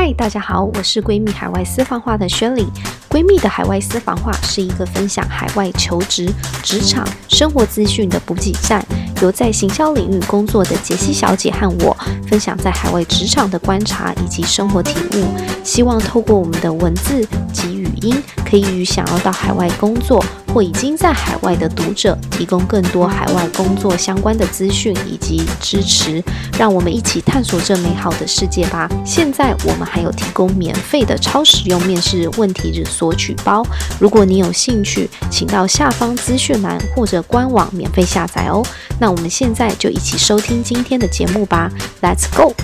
嗨，大家好，我是闺蜜海外私房话的宣礼。闺蜜的海外私房话是一个分享海外求职、职场、生活资讯的补给站，由在行销领域工作的杰西小姐和我分享在海外职场的观察以及生活体悟，希望透过我们的文字及语音，可以与想要到海外工作或已经在海外的读者提供更多海外工作相关的资讯以及支持，让我们一起探索这美好的世界吧。现在我们还有提供免费的超实用面试问题日索取包，如果你有兴趣，请到下方资讯栏或者官网免费下载哦。那我们现在就一起收听今天的节目吧，Let's go！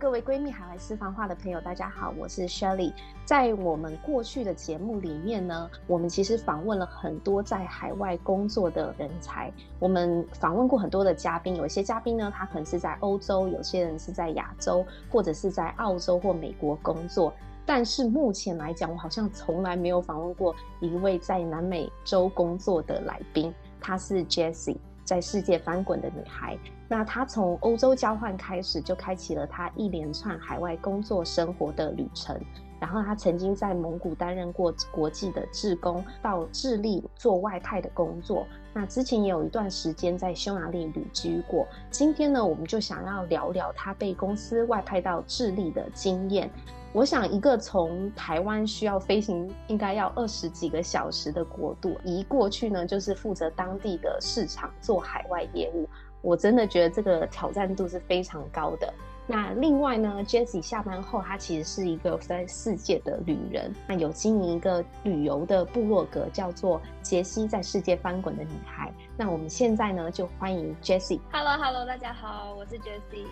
各位闺蜜海外私房话的朋友，大家好，我是 Shelly。在我们过去的节目里面呢，我们其实访问了很多在海外工作的人才。我们访问过很多的嘉宾，有些嘉宾呢，他可能是在欧洲，有些人是在亚洲，或者是在澳洲或美国工作。但是目前来讲，我好像从来没有访问过一位在南美洲工作的来宾，她是 Jessie。在世界翻滚的女孩，那她从欧洲交换开始，就开启了她一连串海外工作生活的旅程。然后她曾经在蒙古担任过国际的志工，到智利做外派的工作。那之前也有一段时间在匈牙利旅居过。今天呢，我们就想要聊聊她被公司外派到智利的经验。我想，一个从台湾需要飞行应该要二十几个小时的国度，移过去呢，就是负责当地的市场做海外业务。我真的觉得这个挑战度是非常高的。那另外呢，Jessie 下班后，她其实是一个在世界的旅人，那有经营一个旅游的部落格，叫做“杰西在世界翻滚的女孩”。那我们现在呢，就欢迎 Jessie。Hello，Hello，大家好，我是 Jessie。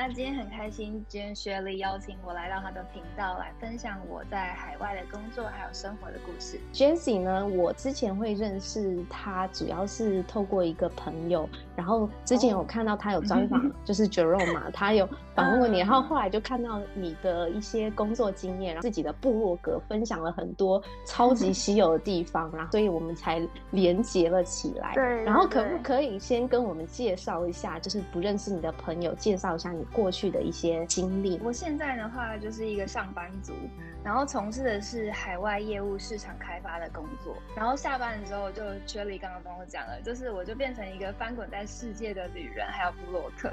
那今天很开心，今天 Shirley 邀请我来到他的频道来分享我在海外的工作还有生活的故事。Jessie 呢，我之前会认识他，主要是透过一个朋友，然后之前有看到他有专访，就是 Jerome 嘛，他有访问过你，然后后来就看到你的一些工作经验，然后自己的部落格分享了很多超级稀有的地方，然后所以我们才连接了起来。对，然后可不可以先跟我们介绍一下，就是不认识你的朋友，介绍一下你。过去的一些经历。我现在的话就是一个上班族，然后从事的是海外业务市场开发的工作。然后下班的时候，就 Shirley 刚刚跟我讲了，就是我就变成一个翻滚在世界的旅人，还有布洛克。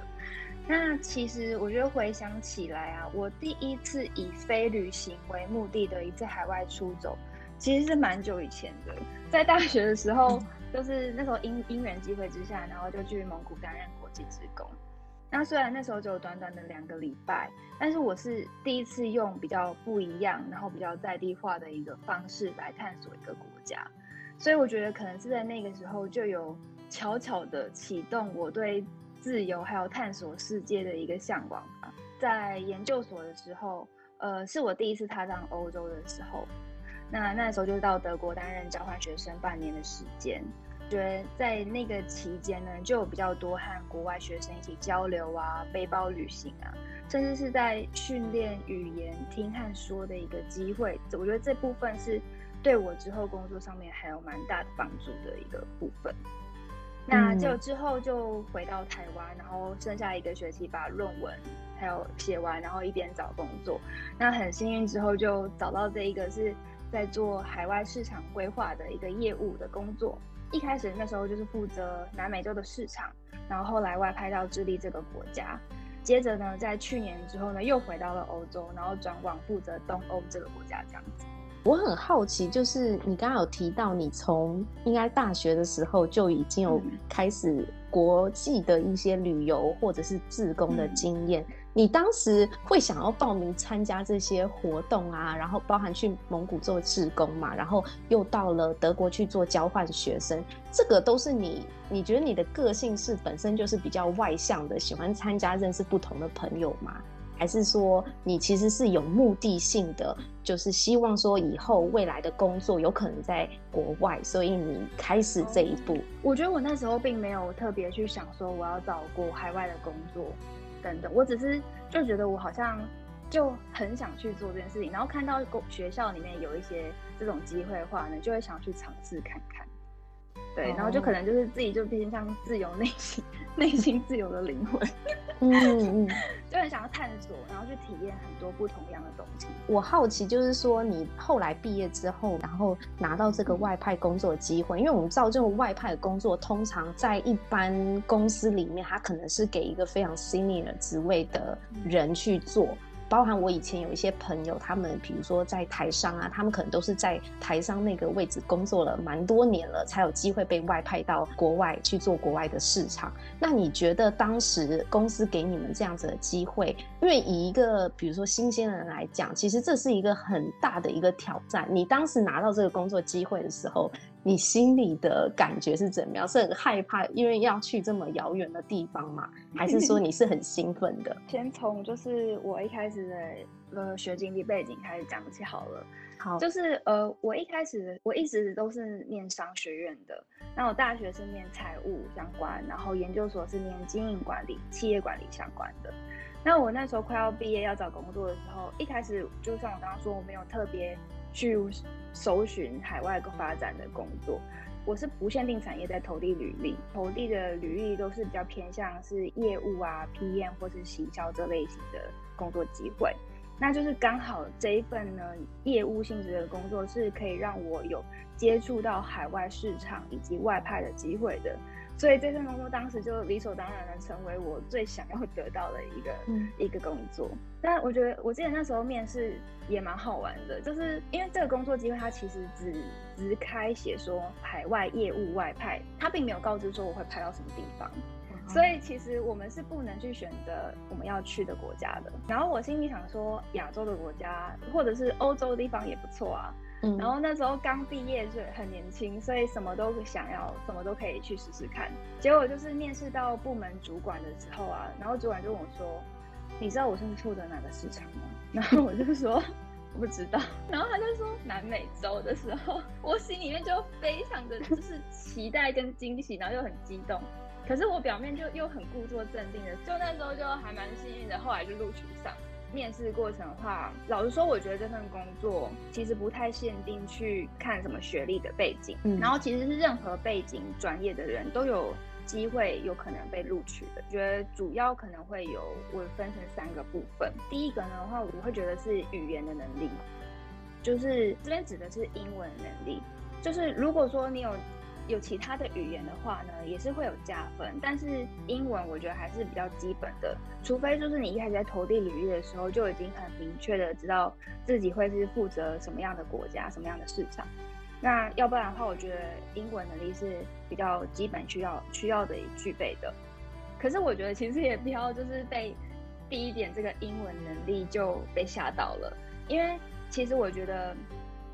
那其实我觉得回想起来啊，我第一次以非旅行为目的的一次海外出走，其实是蛮久以前的，在大学的时候，就是那时候因因缘机会之下，然后就去蒙古担任国际职工。那虽然那时候只有短短的两个礼拜，但是我是第一次用比较不一样，然后比较在地化的一个方式来探索一个国家，所以我觉得可能是在那个时候就有悄悄的启动我对自由还有探索世界的一个向往吧。在研究所的时候，呃，是我第一次踏上欧洲的时候，那那时候就到德国担任交换学生半年的时间。觉得在那个期间呢，就有比较多和国外学生一起交流啊，背包旅行啊，甚至是在训练语言听和说的一个机会。我觉得这部分是对我之后工作上面还有蛮大的帮助的一个部分。那就之后就回到台湾，然后剩下一个学期把论文还有写完，然后一边找工作。那很幸运之后就找到这一个是在做海外市场规划的一个业务的工作。一开始那时候就是负责南美洲的市场，然后后来外派到智利这个国家，接着呢，在去年之后呢，又回到了欧洲，然后转往负责东欧这个国家这样子。我很好奇，就是你刚刚有提到，你从应该大学的时候就已经有开始国际的一些旅游或者是自工的经验。嗯你当时会想要报名参加这些活动啊，然后包含去蒙古做志工嘛，然后又到了德国去做交换学生，这个都是你，你觉得你的个性是本身就是比较外向的，喜欢参加认识不同的朋友吗？还是说你其实是有目的性的，就是希望说以后未来的工作有可能在国外，所以你开始这一步？我觉得我那时候并没有特别去想说我要找过海外的工作。等等，我只是就觉得我好像就很想去做这件事情，然后看到学校里面有一些这种机会的话呢，就会想去尝试看看。对，然后就可能就是自己就偏向自由内心，内心自由的灵魂。嗯嗯，就很想要探索，然后去体验很多不同样的东西。我好奇，就是说你后来毕业之后，然后拿到这个外派工作的机会，因为我们知道这种外派的工作，通常在一般公司里面，它可能是给一个非常 senior 职位的人去做。包含我以前有一些朋友，他们比如说在台商啊，他们可能都是在台商那个位置工作了蛮多年了，才有机会被外派到国外去做国外的市场。那你觉得当时公司给你们这样子的机会，因为以一个比如说新鲜人来讲，其实这是一个很大的一个挑战。你当时拿到这个工作机会的时候，你心里的感觉是怎么样？是很害怕，因为要去这么遥远的地方吗？还是说 你是很兴奋的？先从就是我一开始的呃学经历背景开始讲起好了。好，就是呃我一开始我一直都是念商学院的，那我大学是念财务相关，然后研究所是念经营管理、企业管理相关的。那我那时候快要毕业要找工作的时候，一开始就像我刚刚说，我没有特别去。搜寻海外发展的工作，我是不限定产业在投递履历，投递的履历都是比较偏向是业务啊、PM 或是行销这类型的工作机会。那就是刚好这一份呢，业务性质的工作是可以让我有接触到海外市场以及外派的机会的。所以这份工作当时就理所当然的成为我最想要得到的一个、嗯、一个工作。但我觉得，我记得那时候面试也蛮好玩的，就是因为这个工作机会它其实只只开写说海外业务外派，它并没有告知说我会派到什么地方。嗯、所以其实我们是不能去选择我们要去的国家的。然后我心里想说，亚洲的国家或者是欧洲的地方也不错啊。嗯，然后那时候刚毕业，就很年轻，所以什么都想要，什么都可以去试试看。结果就是面试到部门主管的时候啊，然后主管就问我说：“你知道我是负责哪个市场吗？”然后我就说：“不知道。”然后他就说：“南美洲的时候，我心里面就非常的就是期待跟惊喜，然后又很激动。可是我表面就又很故作镇定的，就那时候就还蛮幸运的，后来就录取上。面试过程的话，老实说，我觉得这份工作其实不太限定去看什么学历的背景，嗯，然后其实是任何背景专业的人都有机会有可能被录取的。觉得主要可能会有我分成三个部分，第一个呢的话，我会觉得是语言的能力，就是这边指的是英文能力，就是如果说你有。有其他的语言的话呢，也是会有加分，但是英文我觉得还是比较基本的，除非就是你一开始在投递履历的时候就已经很明确的知道自己会是负责什么样的国家、什么样的市场，那要不然的话，我觉得英文能力是比较基本需要需要的具备的。可是我觉得其实也不要就是被第一点这个英文能力就被吓到了，因为其实我觉得。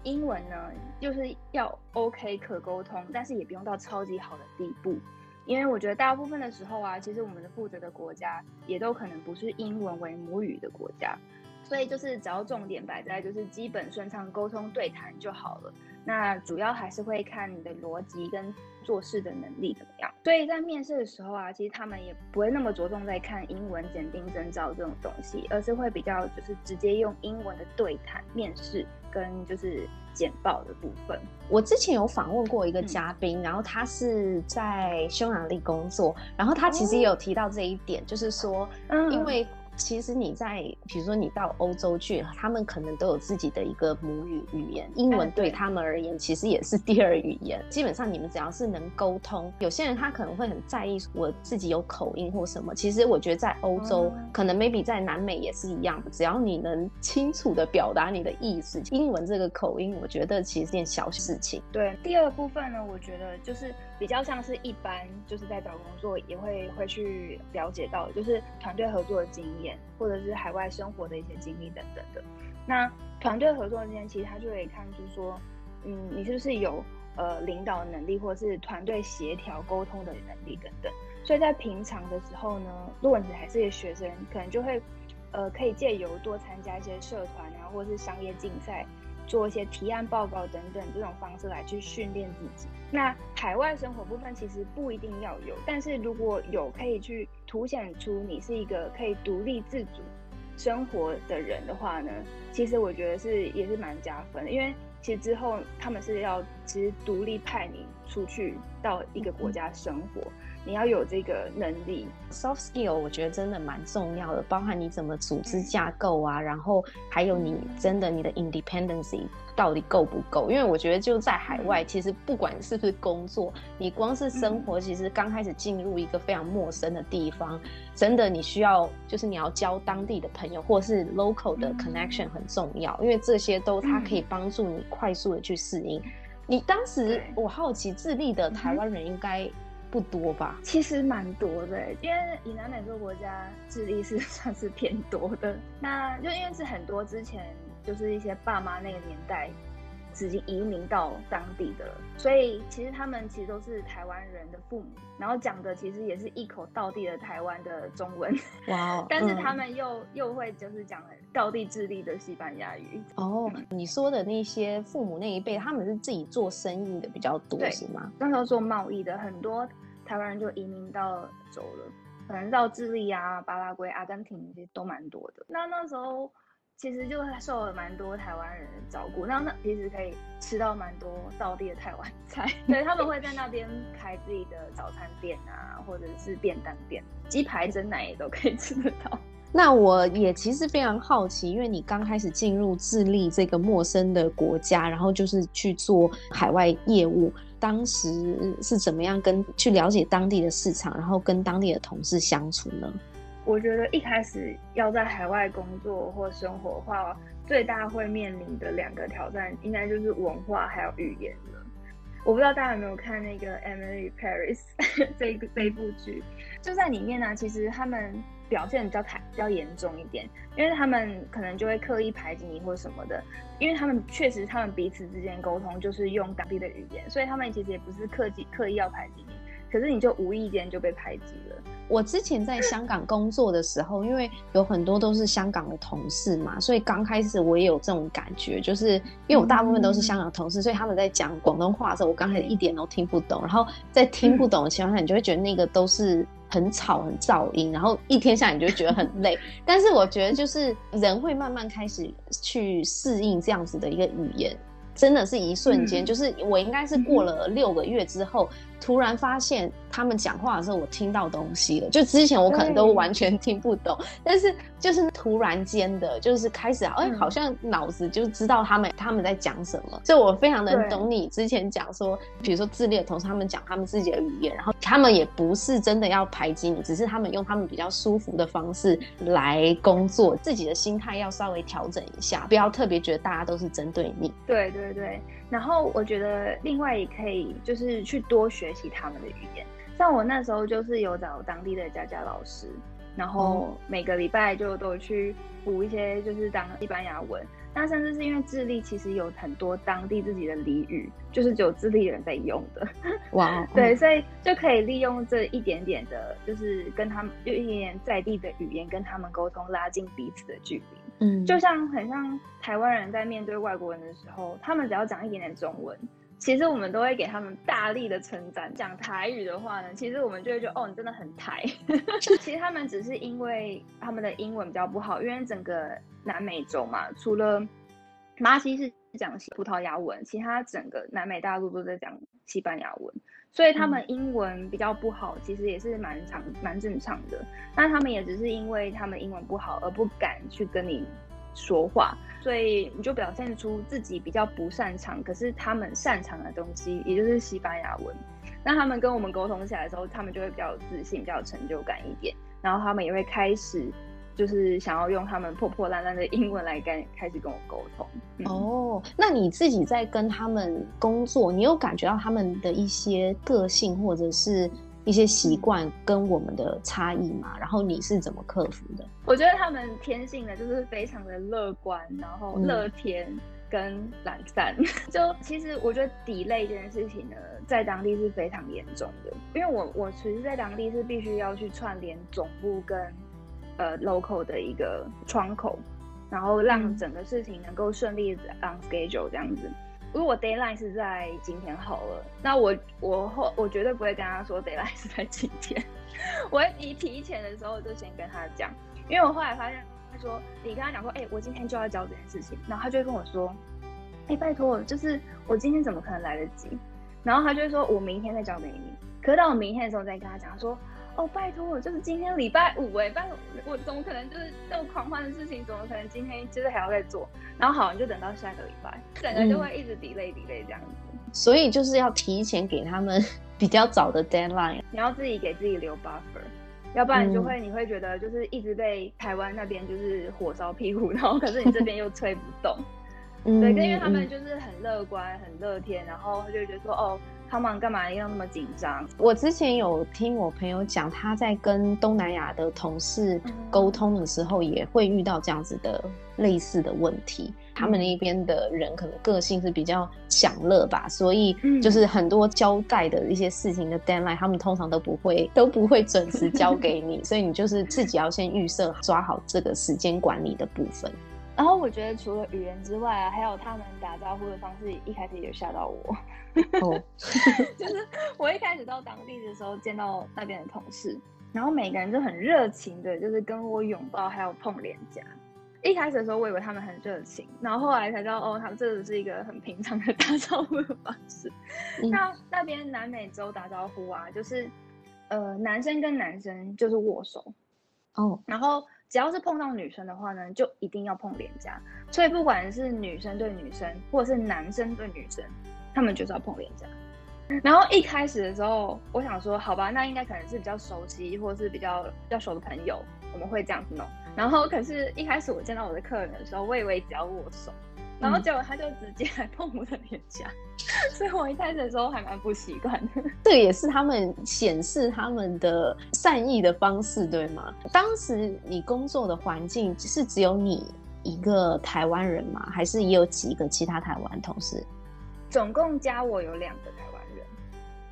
英文呢，就是要 OK 可沟通，但是也不用到超级好的地步，因为我觉得大部分的时候啊，其实我们的负责的国家也都可能不是英文为母语的国家，所以就是只要重点摆在就是基本顺畅沟通对谈就好了。那主要还是会看你的逻辑跟做事的能力怎么样。所以在面试的时候啊，其实他们也不会那么着重在看英文检定证照这种东西，而是会比较就是直接用英文的对谈面试。跟就是简报的部分，我之前有访问过一个嘉宾，嗯，然后他是在匈牙利工作，然后他其实也有提到这一点，哦，就是说，因为。其实你在，比如说你到欧洲去，他们可能都有自己的一个母语语言，英文对他们而言其实也是第二语言。基本上你们只要是能沟通，有些人他可能会很在意我自己有口音或什么。其实我觉得在欧洲，可能 maybe 在南美也是一样的，只要你能清楚的表达你的意思，英文这个口音，我觉得其实是件小事情。对，第二部分呢，我觉得就是比较像是一般就是在找工作也会会去了解到，就是团队合作的经验。或者是海外生活的一些经历等等的，那团队合作之间，其实他就可以看出说，嗯，你是不是有呃领导能力，或者是团队协调沟通的能力等等。所以在平常的时候呢，如果你还是学生，可能就会呃可以借由多参加一些社团啊，或者是商业竞赛，做一些提案报告等等这种方式来去训练自己。那海外生活部分其实不一定要有，但是如果有可以去。凸显出你是一个可以独立自主生活的人的话呢，其实我觉得是也是蛮加分的，因为其实之后他们是要其实独立派你出去到一个国家生活。嗯你要有这个能力，soft skill，我觉得真的蛮重要的，包含你怎么组织架构啊，然后还有你真的你的 independency 到底够不够？因为我觉得就在海外，其实不管是不是工作，你光是生活，其实刚开始进入一个非常陌生的地方，真的你需要就是你要交当地的朋友，或是 local 的 connection 很重要，因为这些都它可以帮助你快速的去适应。你当时我好奇，智利的台湾人应该。不多吧？其实蛮多的，因为以南美洲国家，智力是算是偏多的。那就因为是很多之前就是一些爸妈那个年代，直接移民到当地的，所以其实他们其实都是台湾人的父母，然后讲的其实也是一口道地的台湾的中文。哇、wow, 但是他们又、嗯、又会就是讲道地智利的西班牙语。哦，你说的那些父母那一辈，他们是自己做生意的比较多，是吗？那时候做贸易的很多。台湾人就移民到走了，可能到智利啊、巴拉圭、阿根廷其实都蛮多的。那那时候其实就受了蛮多台湾人的照顾，那那其实可以吃到蛮多道地的台湾菜。对，他们会在那边开自己的早餐店啊，或者是便当店，鸡排、蒸奶也都可以吃得到。那我也其实非常好奇，因为你刚开始进入智利这个陌生的国家，然后就是去做海外业务。当时是怎么样跟去了解当地的市场，然后跟当地的同事相处呢？我觉得一开始要在海外工作或生活的话，最大会面临的两个挑战，应该就是文化还有语言了。我不知道大家有没有看那个《Emily Paris》这一这一部剧，就在里面呢，其实他们。表现比较太比较严重一点，因为他们可能就会刻意排挤你或什么的，因为他们确实他们彼此之间沟通就是用当地的语言，所以他们其实也不是刻意刻意要排挤你。可是你就无意间就被排挤了。我之前在香港工作的时候，因为有很多都是香港的同事嘛，所以刚开始我也有这种感觉，就是因为我大部分都是香港同事，所以他们在讲广东话的时候，我刚开始一点都听不懂。然后在听不懂的情况下，你就会觉得那个都是很吵、很噪音，然后一天下来你就觉得很累。但是我觉得，就是人会慢慢开始去适应这样子的一个语言，真的是一瞬间，就是我应该是过了六个月之后。突然发现他们讲话的时候，我听到东西了。就之前我可能都完全听不懂，但是就是突然间的，就是开始哎、欸，好像脑子就知道他们他们在讲什么。所以我非常能懂你之前讲说，比如说自恋的同事他们讲他们自己的语言，然后他们也不是真的要排挤你，只是他们用他们比较舒服的方式来工作，自己的心态要稍微调整一下，不要特别觉得大家都是针对你。对对对。然后我觉得另外也可以就是去多学习他们的语言，像我那时候就是有找当地的家教老师，然后每个礼拜就都去补一些就是当西班牙文。那甚至是因为智利其实有很多当地自己的俚语，就是只有智利人在用的。哇，对，所以就可以利用这一点点的，就是跟他们用一点点在地的语言跟他们沟通，拉近彼此的距离。就像很像台湾人在面对外国人的时候，他们只要讲一点点中文，其实我们都会给他们大力的称赞。讲台语的话呢，其实我们就会觉得哦，你真的很台。其实他们只是因为他们的英文比较不好，因为整个南美洲嘛，除了马西是讲葡萄牙文，其他整个南美大陆都在讲西班牙文，所以他们英文比较不好，其实也是蛮常蛮正常的。那他们也只是因为他们英文不好而不敢去跟你说话，所以你就表现出自己比较不擅长，可是他们擅长的东西，也就是西班牙文。那他们跟我们沟通起来的时候，他们就会比较有自信，比较有成就感一点，然后他们也会开始。就是想要用他们破破烂烂的英文来跟开始跟我沟通。嗯。哦，那你自己在跟他们工作，你有感觉到他们的一些个性或者是一些习惯跟我们的差异吗？然后你是怎么克服的？我觉得他们天性的就是非常的乐观，然后乐天跟懒散。嗯、就其实我觉得 delay 这件事情呢，在当地是非常严重的，因为我我其实在当地是必须要去串联总部跟。呃，local 的一个窗口，然后让整个事情能够顺利 on schedule 这样子。如果 deadline 是在今天好了，那我我后我绝对不会跟他说 deadline 是在今天，我会提提前的时候就先跟他讲，因为我后来发现他说，你跟他讲说，哎、欸，我今天就要交这件事情，然后他就会跟我说，哎，拜托，就是我今天怎么可能来得及？然后他就会说，我明天再交给你。可是到我明天的时候再跟他讲他说，哦，拜托，就是今天礼拜五哎，拜托，我怎么可能就是这么狂欢的事情，怎么可能今天就是还要再做？然后好，你就等到下个礼拜，整个就会一直 delay delay 这样子。嗯。所以就是要提前给他们 比较早的 deadline，你要自己给自己留 buffer。要不然你就会，你会觉得就是一直被台湾那边就是火烧屁股，然后可是你这边又吹不动。嗯，对，因为他们就是很乐观、很乐天，然后就觉得说，哦，他们干嘛要那么紧张？我之前有听我朋友讲，他在跟东南亚的同事沟通的时候，也会遇到这样子的类似的问题。他们那边的人可能个性是比较享乐吧，所以就是很多交代的一些事情的 deadline，他们通常都不会 都不会准时交给你，所以你就是自己要先预设抓好这个时间管理的部分。然后我觉得除了语言之外啊，还有他们打招呼的方式，一开始也吓到我。哦，就是我一开始到当地的时候见到那边的同事，然后每个人就很热情的，就是跟我拥抱，还有碰脸颊。一开始的时候，我以为他们很热情，然后后来才知道，哦，他们这只是一个很平常的打招呼的方式。嗯、那那边南美洲打招呼啊，就是，呃，男生跟男生就是握手，哦，然后只要是碰到女生的话呢，就一定要碰脸颊。所以不管是女生对女生，或者是男生对女生，他们就是要碰脸颊。然后一开始的时候，我想说，好吧，那应该可能是比较熟悉，或者是比较比较熟的朋友，我们会这样子弄。然后，可是，一开始我见到我的客人的时候，我以为只要握手，然后结果他就直接来碰我的脸颊，嗯、所以我一开始的时候还蛮不习惯的。这个也是他们显示他们的善意的方式，对吗？当时你工作的环境是只有你一个台湾人吗？还是也有几个其他台湾同事？总共加我有两个台湾人。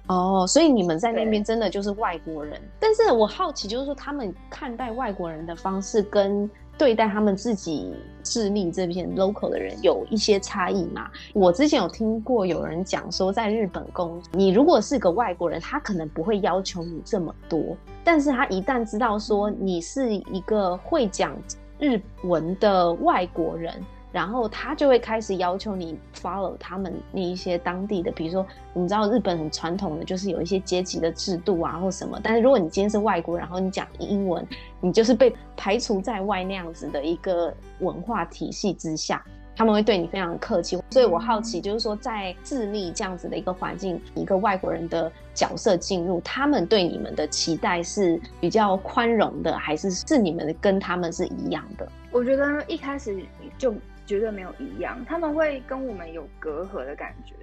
哦，所以你们在那边真的就是外国人，但是我好奇，就是说他们看待外国人的方式跟对待他们自己智利这片 local 的人有一些差异嘛？我之前有听过有人讲说，在日本工，你如果是个外国人，他可能不会要求你这么多，但是他一旦知道说你是一个会讲日文的外国人。然后他就会开始要求你 follow 他们那一些当地的，比如说，我们知道日本很传统的就是有一些阶级的制度啊，或什么。但是如果你今天是外国人，然后你讲英文，你就是被排除在外那样子的一个文化体系之下，他们会对你非常客气。所以我好奇，就是说在智利这样子的一个环境，一个外国人的角色进入，他们对你们的期待是比较宽容的，还是是你们跟他们是一样的？我觉得一开始就。绝对没有一样，他们会跟我们有隔阂的感觉，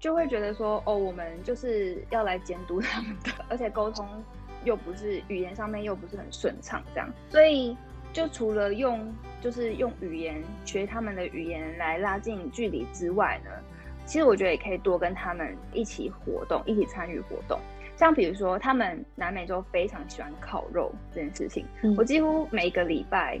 就会觉得说，哦，我们就是要来监督他们的，而且沟通又不是语言上面又不是很顺畅，这样，所以就除了用就是用语言学他们的语言来拉近距离之外呢，其实我觉得也可以多跟他们一起活动，一起参与活动，像比如说他们南美洲非常喜欢烤肉这件事情，嗯、我几乎每个礼拜。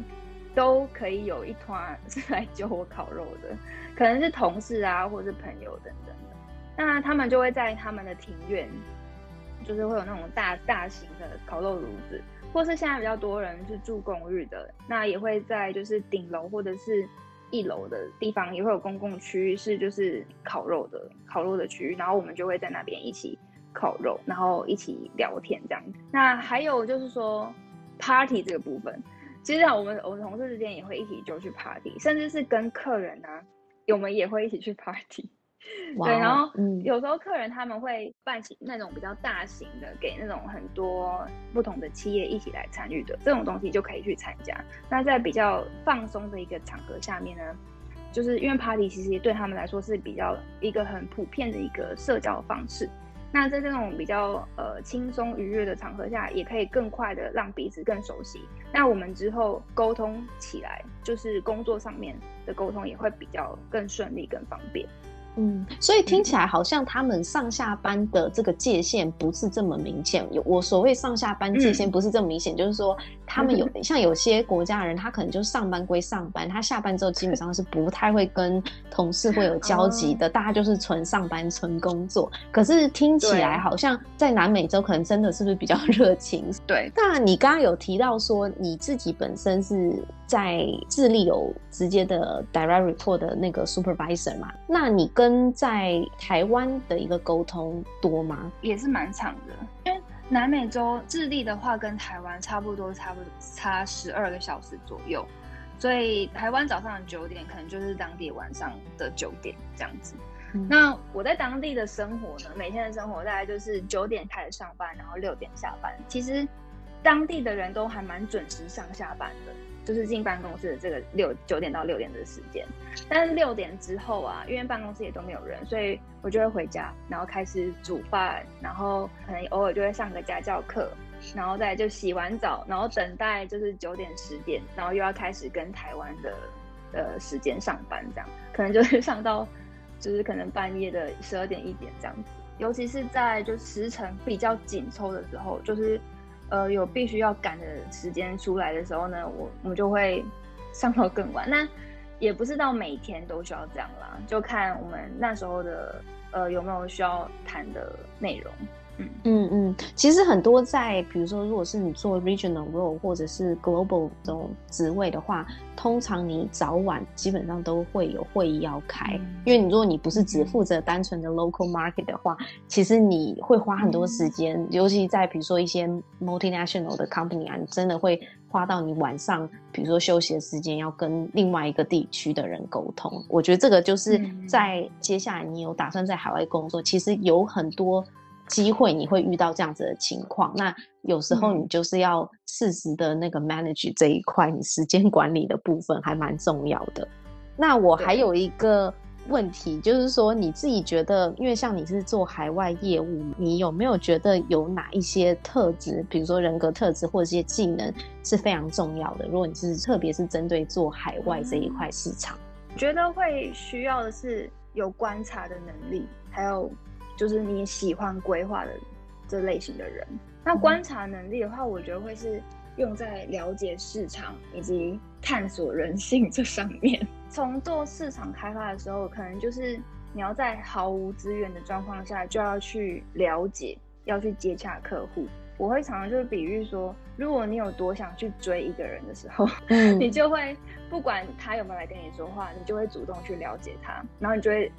都可以有一团是来救我烤肉的，可能是同事啊，或是朋友等等的。那他们就会在他们的庭院，就是会有那种大大型的烤肉炉子，或是现在比较多人是住公寓的，那也会在就是顶楼或者是一楼的地方也会有公共区域是就是烤肉的烤肉的区域，然后我们就会在那边一起烤肉，然后一起聊天这样。那还有就是说 party 这个部分。其实啊，我们我们同事之间也会一起就去 party，甚至是跟客人呢、啊，我们也会一起去 party。Wow, 对，然后有时候客人他们会办起那种比较大型的，给那种很多不同的企业一起来参与的这种东西，就可以去参加。那在比较放松的一个场合下面呢，就是因为 party 其实对他们来说是比较一个很普遍的一个社交方式。那在这种比较呃轻松愉悦的场合下，也可以更快的让彼此更熟悉。那我们之后沟通起来，就是工作上面的沟通也会比较更顺利、更方便。嗯，所以听起来好像他们上下班的这个界限不是这么明显。有我所谓上下班界限不是这么明显，嗯、就是说他们有像有些国家的人，他可能就上班归上班，他下班之后基本上是不太会跟同事会有交集的，大家就是纯上班、纯工作。可是听起来好像在南美洲可能真的是不是比较热情？对。那你刚刚有提到说你自己本身是。在智利有直接的 direct report 的那个 supervisor 嘛？那你跟在台湾的一个沟通多吗？也是蛮长的，因为南美洲智利的话跟台湾差不多，差不多差十二个小时左右，所以台湾早上的九点可能就是当地晚上的九点这样子。嗯、那我在当地的生活呢，每天的生活大概就是九点开始上班，然后六点下班。其实当地的人都还蛮准时上下班的，就是进办公室的这个六九点到六点的时间。但是六点之后啊，因为办公室也都没有人，所以我就会回家，然后开始煮饭，然后可能偶尔就会上个家教课，然后再就洗完澡，然后等待就是九点十点，然后又要开始跟台湾的呃时间上班，这样可能就是上到。就是可能半夜的十二点一点这样子，尤其是在就时程比较紧凑的时候，就是呃有必须要赶的时间出来的时候呢，我我们就会 上到更晚。那也不是到每天都需要这样啦，就看我们那时候的呃有没有需要谈的内容。嗯嗯嗯，其实很多在比如说，如果是你做 regional role 或者是 global 这种职位的话，通常你早晚基本上都会有会议要开，嗯、因为你如果你不是只负责单纯的 local market 的话，嗯、其实你会花很多时间，嗯、尤其在比如说一些 multinational 的 company 啊，你真的会花到你晚上，比如说休息的时间要跟另外一个地区的人沟通。我觉得这个就是在接下来你有打算在海外工作，其实有很多。机会你会遇到这样子的情况，那有时候你就是要适时的那个 manage 这一块，你时间管理的部分还蛮重要的。那我还有一个问题，就是说你自己觉得，因为像你是做海外业务，你有没有觉得有哪一些特质，比如说人格特质或者一些技能是非常重要的？如果你是特别是针对做海外这一块市场，觉得会需要的是有观察的能力，还有。就是你喜欢规划的这类型的人，那观察能力的话，我觉得会是用在了解市场以及探索人性这上面。从做市场开发的时候，可能就是你要在毫无资源的状况下，就要去了解，要去接洽客户。我会常常就是比喻说，如果你有多想去追一个人的时候，嗯，你就会不管他有没有来跟你说话，你就会主动去了解他，然后你就会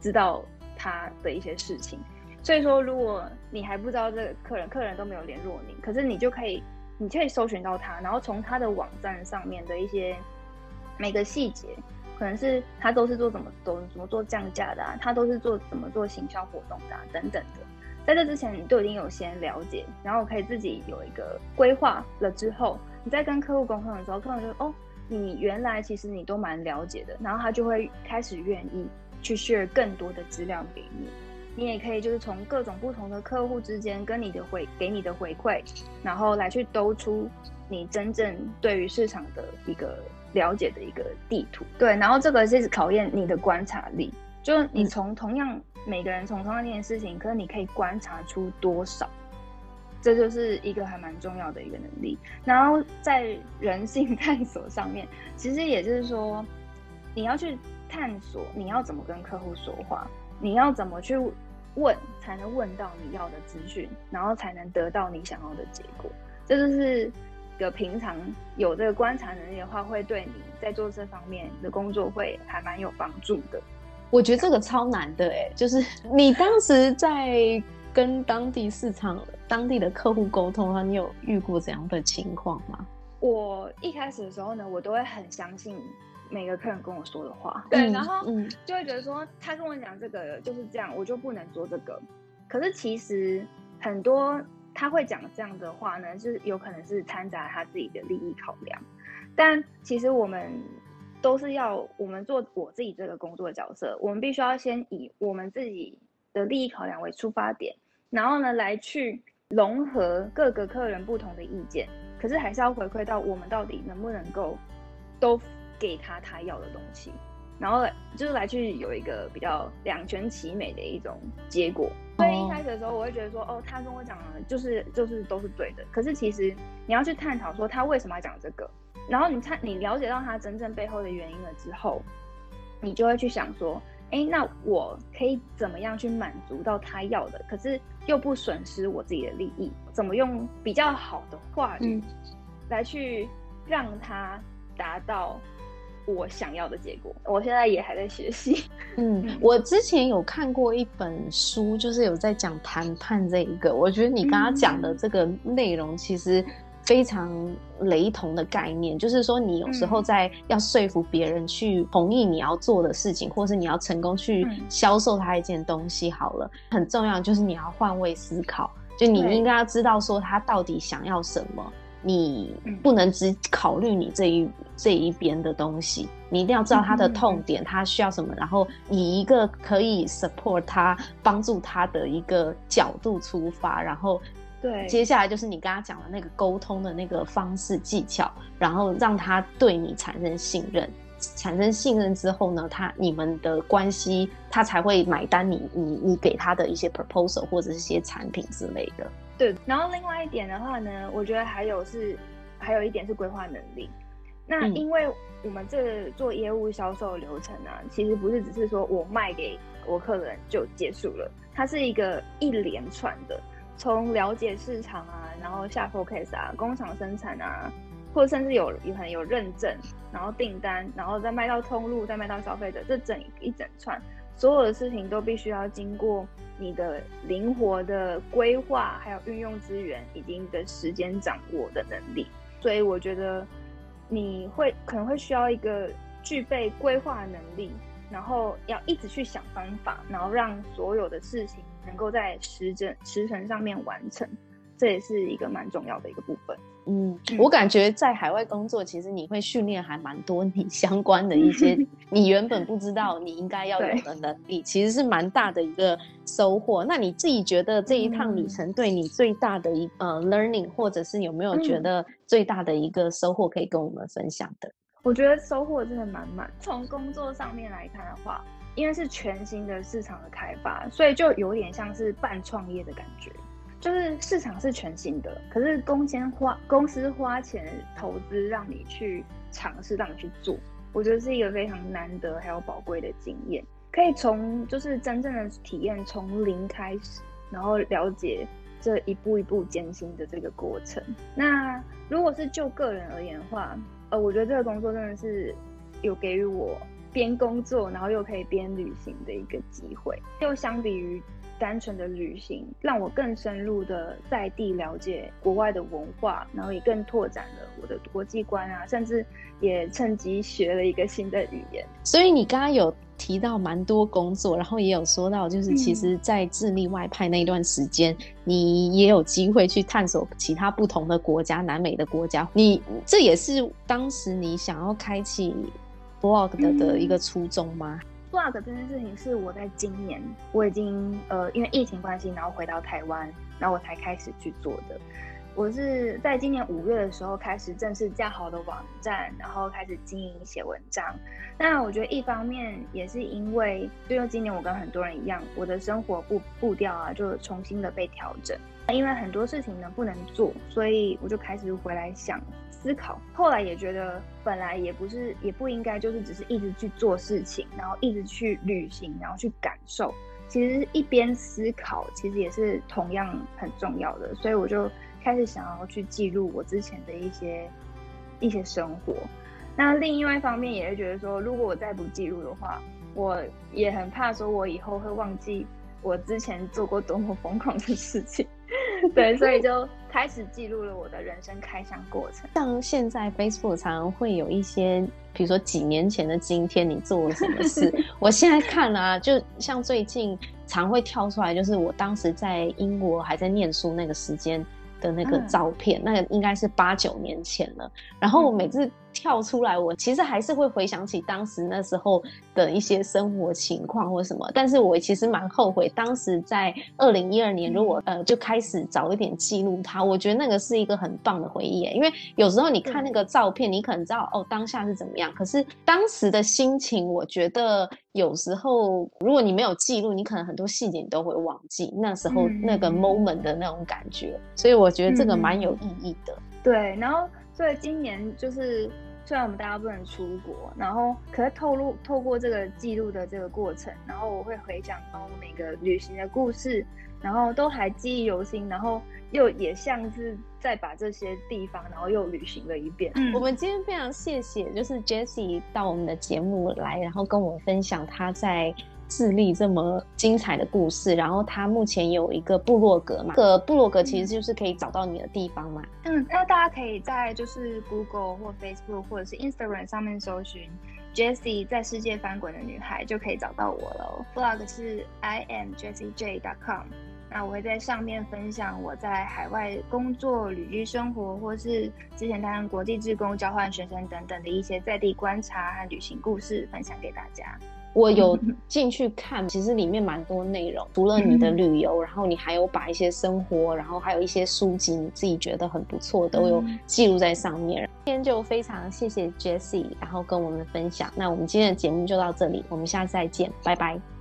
知道。他的一些事情，所以说，如果你还不知道这个客人，客人都没有联络你，可是你就可以，你可以搜寻到他，然后从他的网站上面的一些每个细节，可能是他都是做怎么都怎么做降价的啊，他都是做怎么做行销活动的，等等的，在这之前你都已经有先了解，然后可以自己有一个规划了之后，你在跟客户沟通的时候，客人就哦，你原来其实你都蛮了解的，然后他就会开始愿意。去 share 更多的资料给你，你也可以就是从各种不同的客户之间跟你的回给你的回馈，然后来去兜出你真正对于市场的一个了解的一个地图。对，然后这个是考验你的观察力，就你从同样每个人从同样一件事情，可是你可以观察出多少，这就是一个还蛮重要的一个能力。然后在人性探索上面，其实也就是说你要去。探索你要怎么跟客户说话，你要怎么去问才能问到你要的资讯，然后才能得到你想要的结果。这就是个平常有这个观察能力的话，会对你在做这方面的工作会还蛮有帮助的。我觉得这个超难的哎，就是你当时在跟当地市场、当地的客户沟通啊，你有遇过怎样的情况吗？我一开始的时候呢，我都会很相信。每个客人跟我说的话，对，然后就会觉得说他跟我讲这个就是这样，我就不能做这个。可是其实很多他会讲这样的话呢，就是有可能是掺杂他自己的利益考量。但其实我们都是要我们做我自己这个工作的角色，我们必须要先以我们自己的利益考量为出发点，然后呢来去融合各个客人不同的意见，可是还是要回馈到我们到底能不能够都。给他他要的东西，然后就是来去有一个比较两全其美的一种结果。所以一开始的时候，我会觉得说，哦，他跟我讲的就是就是都是对的。可是其实你要去探讨说他为什么要讲这个，然后你看你了解到他真正背后的原因了之后，你就会去想说，哎，那我可以怎么样去满足到他要的，可是又不损失我自己的利益？怎么用比较好的话语来去让他。达到我想要的结果。我现在也还在学习。嗯，我之前有看过一本书，就是有在讲谈判这一个。我觉得你刚刚讲的这个内容其实非常雷同的概念，就是说你有时候在要说服别人去同意你要做的事情，或是你要成功去销售他一件东西，好了，很重要就是你要换位思考。就你应该要知道说他到底想要什么，你不能只考虑你这一这一边的东西，你一定要知道他的痛点，他需要什么，然后以一个可以 support 他、帮助他的一个角度出发，然后对，接下来就是你跟他讲的那个沟通的那个方式技巧，然后让他对你产生信任。产生信任之后呢，他你们的关系，他才会买单你你你给他的一些 proposal 或者是一些产品之类的。对，然后另外一点的话呢，我觉得还有是还有一点是规划能力。那因为我们这个做业务销售流程啊，其实不是只是说我卖给我客人就结束了，它是一个一连串的，从了解市场啊，然后下 focus 啊，工厂生产啊。或者甚至有有可能有认证，然后订单，然后再卖到通路，再卖到消费者，这整一整串所有的事情都必须要经过你的灵活的规划，还有运用资源以及你的时间掌握的能力。所以我觉得你会可能会需要一个具备规划能力，然后要一直去想方法，然后让所有的事情能够在时针时辰上面完成，这也是一个蛮重要的一个部分。嗯，我感觉在海外工作，其实你会训练还蛮多你相关的一些 你原本不知道你应该要有的能力，其实是蛮大的一个收获。那你自己觉得这一趟旅程对你最大的一呃 learning，或者是有没有觉得最大的一个收获可以跟我们分享的？我觉得收获真的满满。从工作上面来看的话，因为是全新的市场的开发，所以就有点像是半创业的感觉。就是市场是全新的，可是公司花公司花钱投资让你去尝试，让你去做，我觉得是一个非常难得还有宝贵的经验，可以从就是真正的体验从零开始，然后了解这一步一步艰辛的这个过程。那如果是就个人而言的话，呃，我觉得这个工作真的是有给予我边工作然后又可以边旅行的一个机会，又相比于。单纯的旅行让我更深入的在地了解国外的文化，然后也更拓展了我的国际观啊，甚至也趁机学了一个新的语言。所以你刚刚有提到蛮多工作，然后也有说到，就是其实，在智利外派那一段时间，嗯，你也有机会去探索其他不同的国家，南美的国家。你这也是当时你想要开启 blog 的的一个初衷吗？嗯这件事情是我在今年，我已经呃因为疫情关系，然后回到台湾，然后我才开始去做的。我是在今年五月的时候开始正式架好的网站，然后开始经营写文章。那我觉得一方面也是因为，就像今年我跟很多人一样，我的生活步步调啊就重新的被调整，因为很多事情呢不能做，所以我就开始回来想。思考，后来也觉得本来也不是，也不应该，就是只是一直去做事情，然后一直去旅行，然后去感受。其实一边思考，其实也是同样很重要的。所以我就开始想要去记录我之前的一些一些生活。那另外一方面，也是觉得说，如果我再不记录的话，我也很怕说，我以后会忘记我之前做过多么疯狂的事情。对，所以就开始记录了我的人生开箱过程。像现在 Facebook 常常会有一些，比如说几年前的今天你做了什么事。我现在看啊，就像最近常会跳出来，就是我当时在英国还在念书那个时间的那个照片，嗯、那个应该是八九年前了。然后我每次。跳出来，我其实还是会回想起当时那时候的一些生活情况或什么，但是我其实蛮后悔，当时在二零一二年，如果呃就开始早一点记录它，我觉得那个是一个很棒的回忆，因为有时候你看那个照片，你可能知道哦当下是怎么样，可是当时的心情，我觉得有时候如果你没有记录，你可能很多细节你都会忘记那时候那个 moment 的那种感觉，所以我觉得这个蛮有意义的。对，然后所以今年就是。虽然我们大家不能出国，然后可是透露透过这个记录的这个过程，然后我会回想到每个旅行的故事，然后都还记忆犹新，然后又也像是再把这些地方，然后又旅行了一遍。嗯，我们今天非常谢谢，就是 Jessie 到我们的节目来，然后跟我们分享他在智利这么精彩的故事。然后他目前有一个部落格嘛，这个部落格其实就是可以找到你的地方嘛。嗯，那大家可以在就是 Google 或 Facebook 或者是 Instagram 上面搜寻 Jessie 在世界翻滚的女孩，就可以找到我了。Blog 是 I am Jessie J dot com。那我会在上面分享我在海外工作、旅居生活，或是之前担任国际志工、交换学生等等的一些在地观察和旅行故事，分享给大家。我有 进去看，其实里面蛮多内容，除了你的旅游，然后你还有把一些生活，然后还有一些书籍，你自己觉得很不错，都有记录在上面。今天就非常谢谢 Jessie，然后跟我们分享。那我们今天的节目就到这里，我们下次再见，拜拜。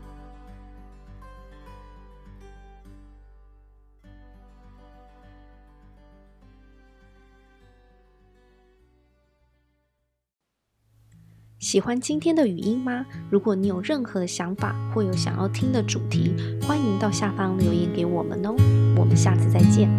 喜欢今天的语音吗？如果你有任何的想法或有想要听的主题，欢迎到下方留言给我们哦。我们下次再见。